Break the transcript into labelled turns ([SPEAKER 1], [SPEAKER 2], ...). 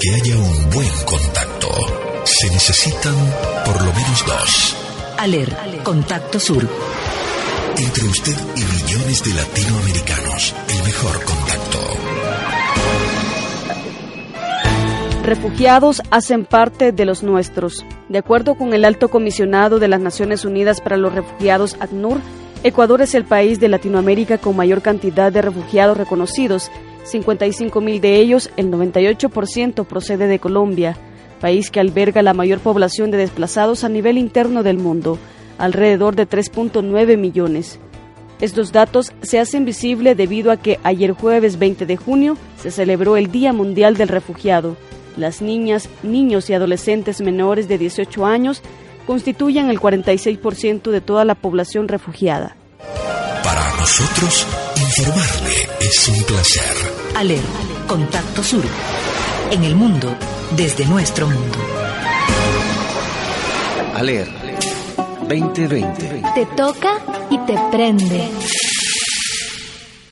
[SPEAKER 1] que haya un buen contacto, se necesitan por lo menos dos.
[SPEAKER 2] Aler, Contacto Sur.
[SPEAKER 1] Entre usted y millones de latinoamericanos, el mejor contacto.
[SPEAKER 3] Refugiados hacen parte de los nuestros. De acuerdo con el alto comisionado de las Naciones Unidas para los Refugiados, ACNUR, Ecuador es el país de Latinoamérica con mayor cantidad de refugiados reconocidos. 55 mil de ellos, el 98% procede de Colombia, país que alberga la mayor población de desplazados a nivel interno del mundo, alrededor de 3.9 millones. Estos datos se hacen visibles debido a que ayer jueves 20 de junio se celebró el Día Mundial del Refugiado. Las niñas, niños y adolescentes menores de 18 años constituyen el 46% de toda la población refugiada.
[SPEAKER 1] Nosotros, informarle es un placer.
[SPEAKER 2] Aler, Contacto Sur. En el mundo, desde nuestro mundo.
[SPEAKER 4] Aler 2020.
[SPEAKER 5] Te toca y te prende.